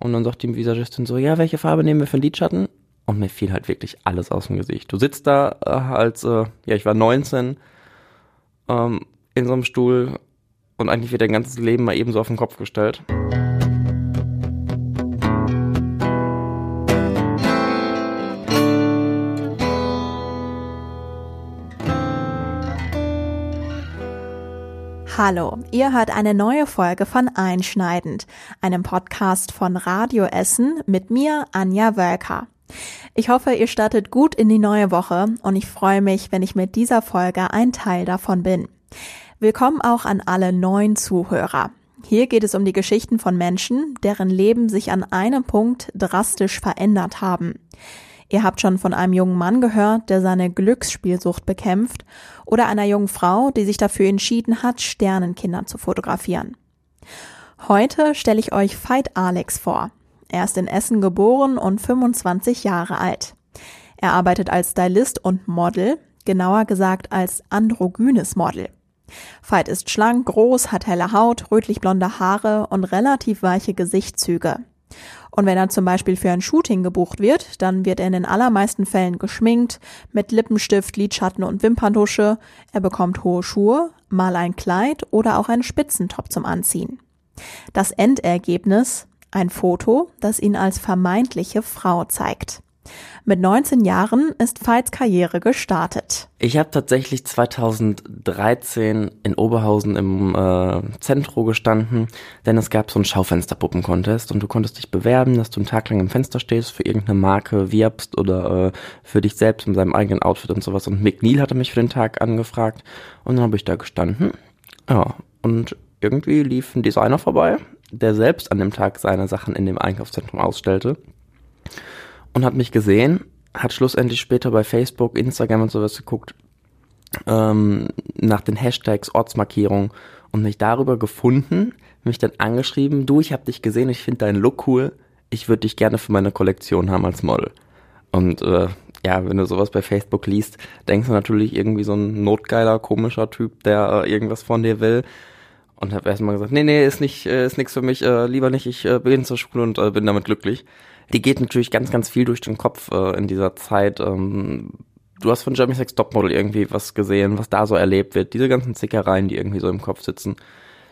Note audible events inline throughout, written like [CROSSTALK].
Und dann sagt die Visagistin so, ja, welche Farbe nehmen wir für den Lidschatten? Und mir fiel halt wirklich alles aus dem Gesicht. Du sitzt da äh, als, äh, ja, ich war 19, ähm, in so einem Stuhl und eigentlich wird dein ganzes Leben mal eben so auf den Kopf gestellt. Hallo, ihr hört eine neue Folge von Einschneidend, einem Podcast von Radio Essen mit mir, Anja Wölker. Ich hoffe, ihr startet gut in die neue Woche und ich freue mich, wenn ich mit dieser Folge ein Teil davon bin. Willkommen auch an alle neuen Zuhörer. Hier geht es um die Geschichten von Menschen, deren Leben sich an einem Punkt drastisch verändert haben. Ihr habt schon von einem jungen Mann gehört, der seine Glücksspielsucht bekämpft, oder einer jungen Frau, die sich dafür entschieden hat, Sternenkinder zu fotografieren. Heute stelle ich euch Veit Alex vor. Er ist in Essen geboren und 25 Jahre alt. Er arbeitet als Stylist und Model, genauer gesagt als androgynes Model. Veit ist schlank, groß, hat helle Haut, rötlich-blonde Haare und relativ weiche Gesichtszüge. Und wenn er zum Beispiel für ein Shooting gebucht wird, dann wird er in den allermeisten Fällen geschminkt, mit Lippenstift, Lidschatten und Wimperntusche. Er bekommt hohe Schuhe, mal ein Kleid oder auch einen Spitzentop zum Anziehen. Das Endergebnis? Ein Foto, das ihn als vermeintliche Frau zeigt. Mit 19 Jahren ist Veits Karriere gestartet. Ich habe tatsächlich 2013 in Oberhausen im äh, Zentrum gestanden, denn es gab so einen Schaufensterpuppen-Contest und du konntest dich bewerben, dass du einen Tag lang im Fenster stehst, für irgendeine Marke wirbst oder äh, für dich selbst in seinem eigenen Outfit und sowas. Und Mick Neal hatte mich für den Tag angefragt und dann habe ich da gestanden. Ja, und irgendwie lief ein Designer vorbei, der selbst an dem Tag seine Sachen in dem Einkaufszentrum ausstellte und hat mich gesehen, hat schlussendlich später bei Facebook, Instagram und sowas geguckt, ähm, nach den Hashtags Ortsmarkierung und mich darüber gefunden, mich dann angeschrieben, du, ich habe dich gesehen, ich finde deinen Look cool, ich würde dich gerne für meine Kollektion haben als Model. Und äh, ja, wenn du sowas bei Facebook liest, denkst du natürlich irgendwie so ein notgeiler, komischer Typ, der äh, irgendwas von dir will. Und habe erstmal gesagt, nee, nee, ist nicht, äh, ist nichts für mich, äh, lieber nicht, ich äh, bin zur Schule und äh, bin damit glücklich die geht natürlich ganz, ganz viel durch den Kopf äh, in dieser Zeit. Ähm, du hast von Jeremy Sex Topmodel irgendwie was gesehen, was da so erlebt wird. Diese ganzen Zickereien, die irgendwie so im Kopf sitzen.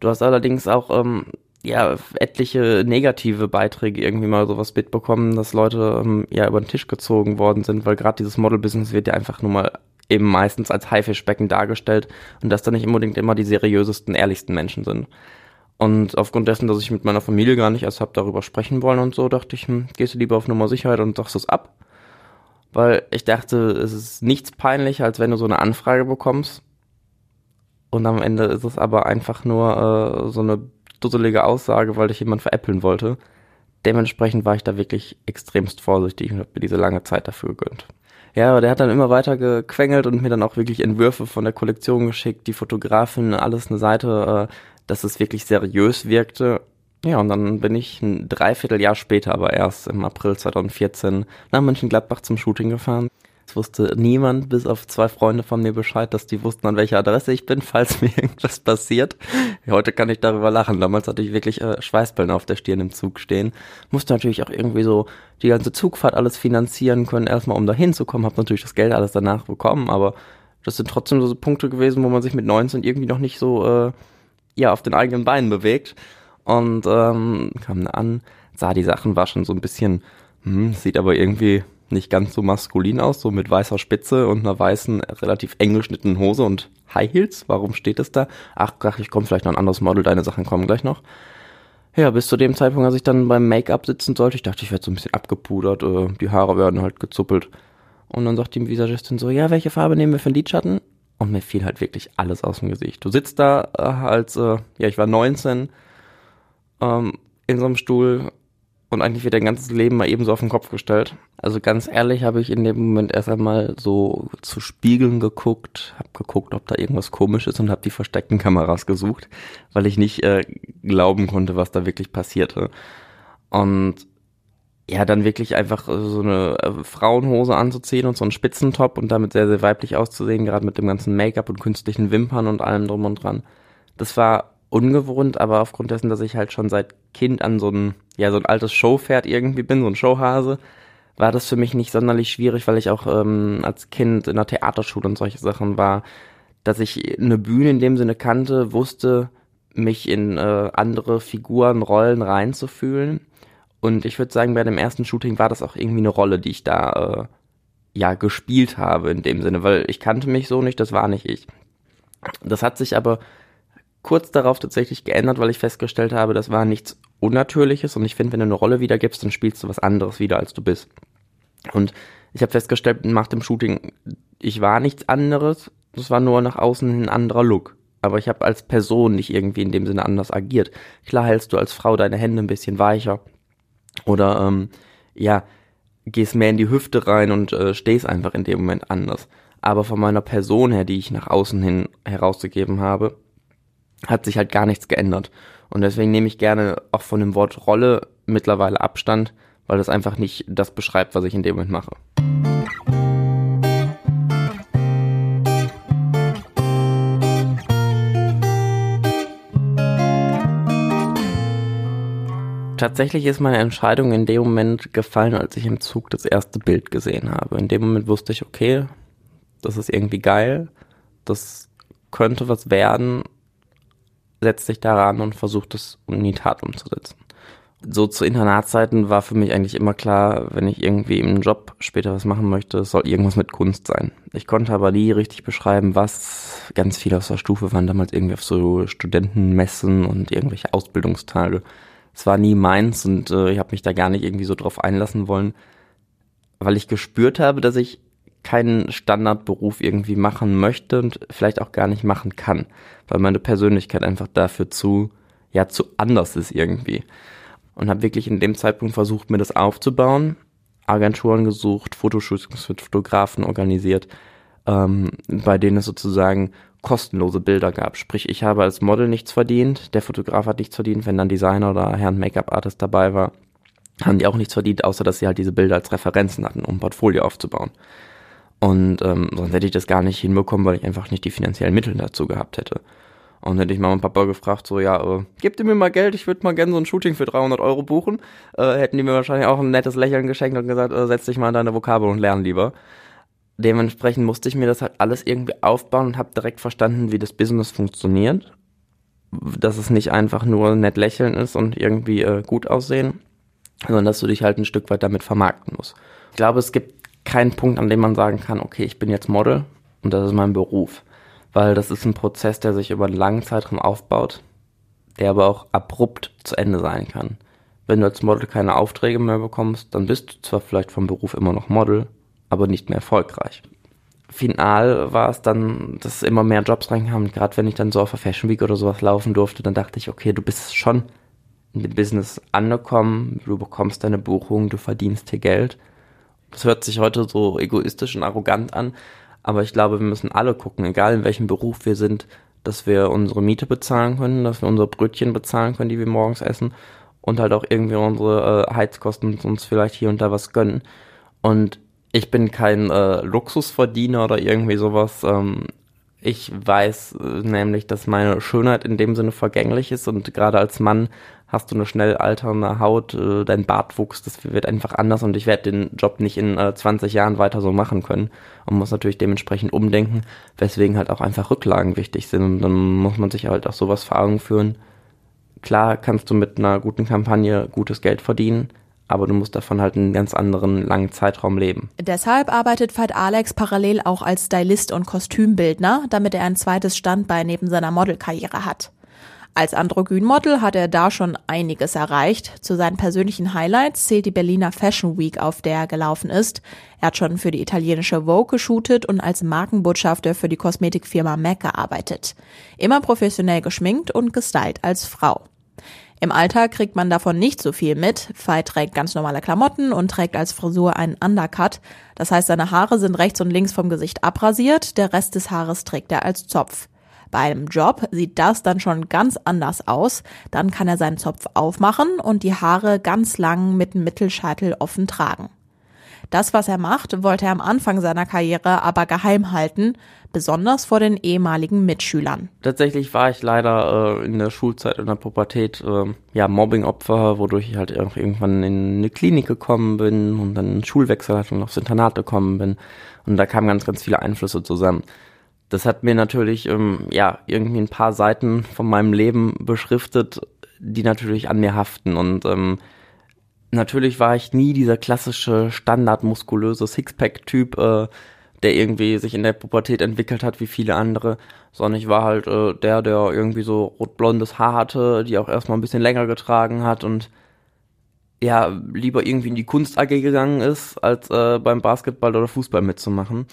Du hast allerdings auch ähm, ja etliche negative Beiträge irgendwie mal sowas mitbekommen, dass Leute ähm, ja über den Tisch gezogen worden sind, weil gerade dieses Model-Business wird ja einfach nur mal eben meistens als Haifischbecken dargestellt und dass da nicht unbedingt immer die seriösesten, ehrlichsten Menschen sind. Und aufgrund dessen, dass ich mit meiner Familie gar nicht erst hab darüber sprechen wollen und so, dachte ich, hm, gehst du lieber auf Nummer Sicherheit und sagst es ab. Weil ich dachte, es ist nichts peinlicher, als wenn du so eine Anfrage bekommst. Und am Ende ist es aber einfach nur äh, so eine dusselige Aussage, weil dich jemand veräppeln wollte. Dementsprechend war ich da wirklich extremst vorsichtig und habe mir diese lange Zeit dafür gegönnt. Ja, aber der hat dann immer weiter gequengelt und mir dann auch wirklich Entwürfe von der Kollektion geschickt, die Fotografin, alles eine Seite, äh, dass es wirklich seriös wirkte. Ja, und dann bin ich ein Dreivierteljahr später, aber erst im April 2014 nach Mönchengladbach zum Shooting gefahren. Es wusste niemand, bis auf zwei Freunde von mir Bescheid, dass die wussten, an welcher Adresse ich bin, [LAUGHS] falls mir irgendwas passiert. Heute kann ich darüber lachen. Damals hatte ich wirklich äh, Schweißbällen auf der Stirn im Zug stehen. Musste natürlich auch irgendwie so die ganze Zugfahrt alles finanzieren können, erstmal um da hinzukommen. Hab natürlich das Geld alles danach bekommen, aber das sind trotzdem so Punkte gewesen, wo man sich mit 19 irgendwie noch nicht so äh, ja auf den eigenen Beinen bewegt und ähm, kam an, sah die Sachen, war schon so ein bisschen, hm, sieht aber irgendwie nicht ganz so maskulin aus, so mit weißer Spitze und einer weißen, relativ eng geschnittenen Hose und High Heels. Warum steht es da? Ach, ach ich komme vielleicht noch ein anderes Model, deine Sachen kommen gleich noch. Ja, bis zu dem Zeitpunkt, als ich dann beim Make-up sitzen sollte, ich dachte, ich werde so ein bisschen abgepudert, äh, die Haare werden halt gezuppelt. Und dann sagt die Visagistin so, ja, welche Farbe nehmen wir für den Lidschatten? Und mir fiel halt wirklich alles aus dem Gesicht. Du sitzt da äh, als, äh, ja, ich war 19, ähm, in so einem Stuhl und eigentlich wird dein ganzes Leben mal ebenso auf den Kopf gestellt. Also ganz ehrlich habe ich in dem Moment erst einmal so zu Spiegeln geguckt, habe geguckt, ob da irgendwas komisch ist und habe die versteckten Kameras gesucht, weil ich nicht äh, glauben konnte, was da wirklich passierte. Und ja, dann wirklich einfach äh, so eine äh, Frauenhose anzuziehen und so einen Spitzentop und damit sehr, sehr weiblich auszusehen, gerade mit dem ganzen Make-up und künstlichen Wimpern und allem drum und dran. Das war ungewohnt, aber aufgrund dessen, dass ich halt schon seit Kind an so einen ja so ein altes Showpferd irgendwie bin, so ein Showhase, war das für mich nicht sonderlich schwierig, weil ich auch ähm, als Kind in der Theaterschule und solche Sachen war, dass ich eine Bühne in dem Sinne kannte, wusste, mich in äh, andere Figuren, Rollen reinzufühlen. Und ich würde sagen, bei dem ersten Shooting war das auch irgendwie eine Rolle, die ich da äh, ja gespielt habe in dem Sinne, weil ich kannte mich so nicht, das war nicht ich. Das hat sich aber kurz darauf tatsächlich geändert, weil ich festgestellt habe, das war nichts Unnatürliches und ich finde, wenn du eine Rolle wiedergibst, dann spielst du was anderes wieder, als du bist. Und ich habe festgestellt nach dem Shooting, ich war nichts anderes, das war nur nach außen ein anderer Look. Aber ich habe als Person nicht irgendwie in dem Sinne anders agiert. Klar hältst du als Frau deine Hände ein bisschen weicher. Oder ähm, ja, gehst mehr in die Hüfte rein und äh, stehst einfach in dem Moment anders. Aber von meiner Person her, die ich nach außen hin herausgegeben habe, hat sich halt gar nichts geändert. Und deswegen nehme ich gerne auch von dem Wort Rolle mittlerweile Abstand, weil das einfach nicht das beschreibt, was ich in dem Moment mache. Tatsächlich ist meine Entscheidung in dem Moment gefallen, als ich im Zug das erste Bild gesehen habe. In dem Moment wusste ich, okay, das ist irgendwie geil, das könnte was werden, setzt sich daran und versucht es in die Tat umzusetzen. So zu Internatszeiten war für mich eigentlich immer klar, wenn ich irgendwie im Job später was machen möchte, es soll irgendwas mit Kunst sein. Ich konnte aber nie richtig beschreiben, was. Ganz viele aus der Stufe waren damals irgendwie auf so Studentenmessen und irgendwelche Ausbildungstage es war nie meins und äh, ich habe mich da gar nicht irgendwie so drauf einlassen wollen, weil ich gespürt habe, dass ich keinen Standardberuf irgendwie machen möchte und vielleicht auch gar nicht machen kann, weil meine Persönlichkeit einfach dafür zu, ja, zu anders ist irgendwie. Und habe wirklich in dem Zeitpunkt versucht, mir das aufzubauen, Agenturen gesucht, Fotoshootings mit Fotografen organisiert, ähm, bei denen es sozusagen kostenlose Bilder gab. Sprich, ich habe als Model nichts verdient, der Fotograf hat nichts verdient, wenn dann Designer oder Herrn Make-up-Artist dabei war, haben die auch nichts verdient, außer dass sie halt diese Bilder als Referenzen hatten, um ein Portfolio aufzubauen. Und ähm, sonst hätte ich das gar nicht hinbekommen, weil ich einfach nicht die finanziellen Mittel dazu gehabt hätte. Und hätte ich Mama und Papa gefragt, so, ja, äh, gebt ihr mir mal Geld, ich würde mal gerne so ein Shooting für 300 Euro buchen, äh, hätten die mir wahrscheinlich auch ein nettes Lächeln geschenkt und gesagt, äh, setz dich mal in deine Vokabel und lern lieber dementsprechend musste ich mir das halt alles irgendwie aufbauen und habe direkt verstanden, wie das Business funktioniert. Dass es nicht einfach nur nett lächeln ist und irgendwie äh, gut aussehen, sondern dass du dich halt ein Stück weit damit vermarkten musst. Ich glaube, es gibt keinen Punkt, an dem man sagen kann, okay, ich bin jetzt Model und das ist mein Beruf. Weil das ist ein Prozess, der sich über einen langen Zeitraum aufbaut, der aber auch abrupt zu Ende sein kann. Wenn du als Model keine Aufträge mehr bekommst, dann bist du zwar vielleicht vom Beruf immer noch Model, aber nicht mehr erfolgreich. Final war es dann, dass immer mehr Jobs reinkamen. Gerade wenn ich dann so auf der Fashion Week oder sowas laufen durfte, dann dachte ich, okay, du bist schon in dem Business angekommen, du bekommst deine Buchung, du verdienst hier Geld. Das hört sich heute so egoistisch und arrogant an, aber ich glaube, wir müssen alle gucken, egal in welchem Beruf wir sind, dass wir unsere Miete bezahlen können, dass wir unsere Brötchen bezahlen können, die wir morgens essen und halt auch irgendwie unsere äh, Heizkosten uns vielleicht hier und da was gönnen. Und ich bin kein äh, Luxusverdiener oder irgendwie sowas. Ähm, ich weiß äh, nämlich, dass meine Schönheit in dem Sinne vergänglich ist und gerade als Mann hast du eine schnell alternde Haut, äh, dein Bartwuchs, das wird einfach anders und ich werde den Job nicht in äh, 20 Jahren weiter so machen können und muss natürlich dementsprechend umdenken, weswegen halt auch einfach Rücklagen wichtig sind und dann muss man sich halt auch sowas vor Augen führen. Klar kannst du mit einer guten Kampagne gutes Geld verdienen, aber du musst davon halt einen ganz anderen langen Zeitraum leben. Deshalb arbeitet Veit Alex parallel auch als Stylist und Kostümbildner, damit er ein zweites Standbein neben seiner Modelkarriere hat. Als Androgynmodel hat er da schon einiges erreicht. Zu seinen persönlichen Highlights zählt die Berliner Fashion Week, auf der er gelaufen ist. Er hat schon für die italienische Vogue geshootet und als Markenbotschafter für die Kosmetikfirma MAC gearbeitet. Immer professionell geschminkt und gestylt als Frau. Im Alltag kriegt man davon nicht so viel mit. Fei trägt ganz normale Klamotten und trägt als Frisur einen Undercut. Das heißt, seine Haare sind rechts und links vom Gesicht abrasiert, der Rest des Haares trägt er als Zopf. Bei einem Job sieht das dann schon ganz anders aus. Dann kann er seinen Zopf aufmachen und die Haare ganz lang mit dem Mittelscheitel offen tragen. Das, was er macht, wollte er am Anfang seiner Karriere aber geheim halten, besonders vor den ehemaligen Mitschülern. Tatsächlich war ich leider äh, in der Schulzeit, in der Pubertät, äh, ja, Mobbing-Opfer, wodurch ich halt auch irgendwann in eine Klinik gekommen bin und dann einen Schulwechsel hatte und aufs Internat gekommen bin. Und da kamen ganz, ganz viele Einflüsse zusammen. Das hat mir natürlich, ähm, ja, irgendwie ein paar Seiten von meinem Leben beschriftet, die natürlich an mir haften und ähm, natürlich war ich nie dieser klassische standardmuskulöse Sixpack-Typ, äh, der irgendwie sich in der Pubertät entwickelt hat wie viele andere, sondern ich war halt äh, der, der irgendwie so rotblondes Haar hatte, die auch erstmal ein bisschen länger getragen hat und ja, lieber irgendwie in die Kunst AG gegangen ist, als äh, beim Basketball oder Fußball mitzumachen.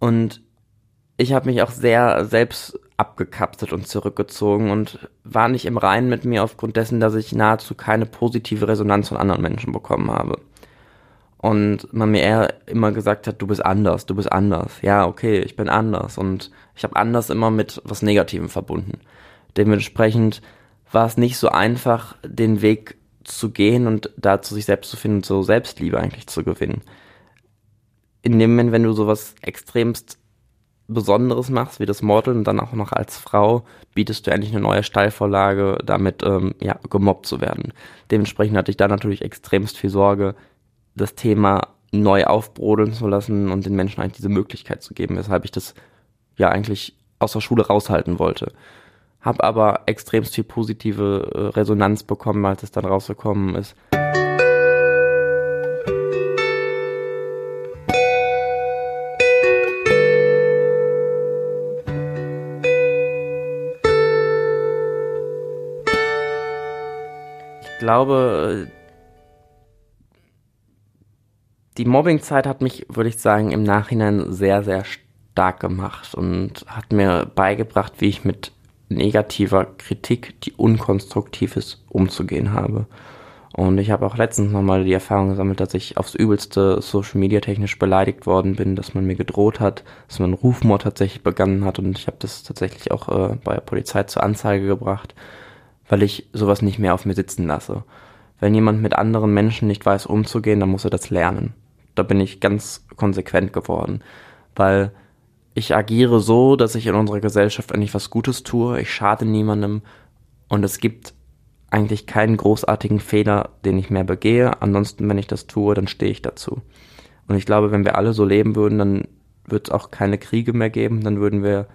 Und ich habe mich auch sehr selbst abgekapselt und zurückgezogen und war nicht im Reinen mit mir aufgrund dessen, dass ich nahezu keine positive Resonanz von anderen Menschen bekommen habe. Und man mir eher immer gesagt hat, du bist anders, du bist anders. Ja, okay, ich bin anders. Und ich habe anders immer mit was Negativem verbunden. Dementsprechend war es nicht so einfach, den Weg zu gehen und da zu sich selbst zu finden, so Selbstliebe eigentlich zu gewinnen. In dem Moment, wenn du sowas extremst Besonderes machst, wie das Modeln und dann auch noch als Frau, bietest du endlich eine neue Steilvorlage, damit ähm, ja, gemobbt zu werden. Dementsprechend hatte ich da natürlich extremst viel Sorge, das Thema neu aufbrodeln zu lassen und den Menschen eigentlich diese Möglichkeit zu geben, weshalb ich das ja eigentlich aus der Schule raushalten wollte. Hab aber extremst viel positive äh, Resonanz bekommen, als es dann rausgekommen ist. Glaube, die Mobbingzeit hat mich, würde ich sagen, im Nachhinein sehr, sehr stark gemacht und hat mir beigebracht, wie ich mit negativer Kritik, die unkonstruktiv ist, umzugehen habe. Und ich habe auch letztens nochmal die Erfahrung gesammelt, dass ich aufs übelste Social Media technisch beleidigt worden bin, dass man mir gedroht hat, dass man Rufmord tatsächlich begangen hat und ich habe das tatsächlich auch äh, bei der Polizei zur Anzeige gebracht weil ich sowas nicht mehr auf mir sitzen lasse. Wenn jemand mit anderen Menschen nicht weiß umzugehen, dann muss er das lernen. Da bin ich ganz konsequent geworden, weil ich agiere so, dass ich in unserer Gesellschaft eigentlich was Gutes tue, ich schade niemandem und es gibt eigentlich keinen großartigen Fehler, den ich mehr begehe. Ansonsten, wenn ich das tue, dann stehe ich dazu. Und ich glaube, wenn wir alle so leben würden, dann wird es auch keine Kriege mehr geben, dann würden wir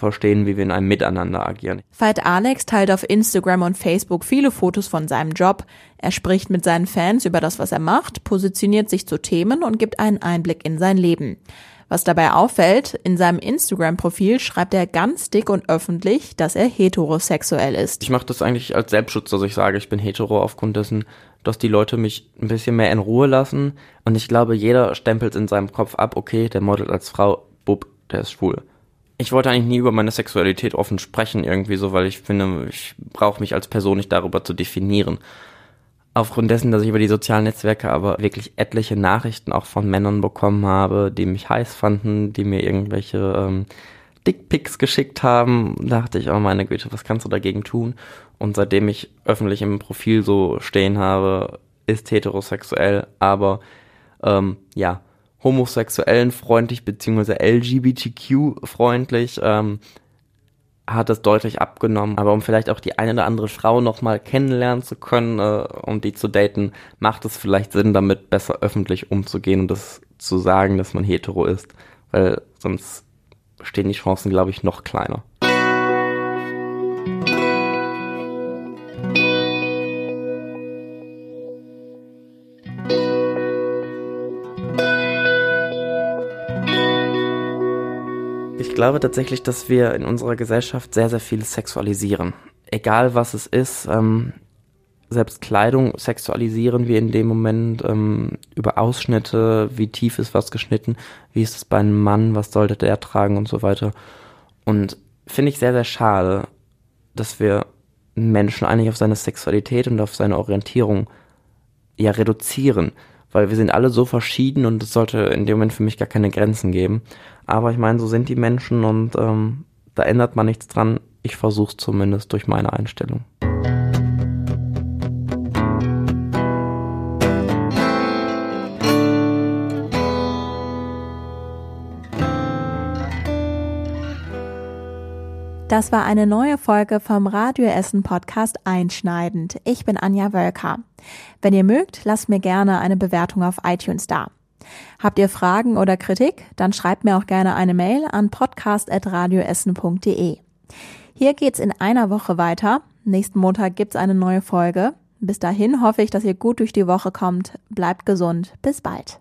verstehen, wie wir in einem Miteinander agieren. Veit Alex teilt auf Instagram und Facebook viele Fotos von seinem Job. Er spricht mit seinen Fans über das, was er macht, positioniert sich zu Themen und gibt einen Einblick in sein Leben. Was dabei auffällt, in seinem Instagram-Profil schreibt er ganz dick und öffentlich, dass er heterosexuell ist. Ich mache das eigentlich als Selbstschutz, dass ich sage, ich bin hetero aufgrund dessen, dass die Leute mich ein bisschen mehr in Ruhe lassen. Und ich glaube, jeder stempelt in seinem Kopf ab, okay, der modelt als Frau, bub, der ist schwul ich wollte eigentlich nie über meine Sexualität offen sprechen irgendwie so, weil ich finde, ich brauche mich als Person nicht darüber zu definieren. Aufgrund dessen, dass ich über die sozialen Netzwerke aber wirklich etliche Nachrichten auch von Männern bekommen habe, die mich heiß fanden, die mir irgendwelche ähm, Dickpics geschickt haben, dachte ich, oh meine Güte, was kannst du dagegen tun? Und seitdem ich öffentlich im Profil so stehen habe, ist heterosexuell, aber ähm, ja, homosexuellen freundlich beziehungsweise LGBTQ freundlich ähm, hat es deutlich abgenommen. Aber um vielleicht auch die eine oder andere Frau nochmal kennenlernen zu können, äh, um die zu daten, macht es vielleicht Sinn, damit besser öffentlich umzugehen und das zu sagen, dass man hetero ist. Weil sonst stehen die Chancen, glaube ich, noch kleiner. Glaube tatsächlich, dass wir in unserer Gesellschaft sehr, sehr viel sexualisieren. Egal was es ist, ähm, selbst Kleidung sexualisieren wir in dem Moment ähm, über Ausschnitte, wie tief ist was geschnitten, wie ist es bei einem Mann, was sollte der tragen und so weiter. Und finde ich sehr, sehr schade, dass wir Menschen eigentlich auf seine Sexualität und auf seine Orientierung ja reduzieren weil wir sind alle so verschieden und es sollte in dem Moment für mich gar keine Grenzen geben. Aber ich meine, so sind die Menschen und ähm, da ändert man nichts dran. Ich versuche es zumindest durch meine Einstellung. Das war eine neue Folge vom Radio Essen Podcast Einschneidend. Ich bin Anja Wölker. Wenn ihr mögt, lasst mir gerne eine Bewertung auf iTunes da. Habt ihr Fragen oder Kritik? Dann schreibt mir auch gerne eine Mail an podcast.radioessen.de. Hier geht's in einer Woche weiter. Nächsten Montag gibt's eine neue Folge. Bis dahin hoffe ich, dass ihr gut durch die Woche kommt. Bleibt gesund. Bis bald.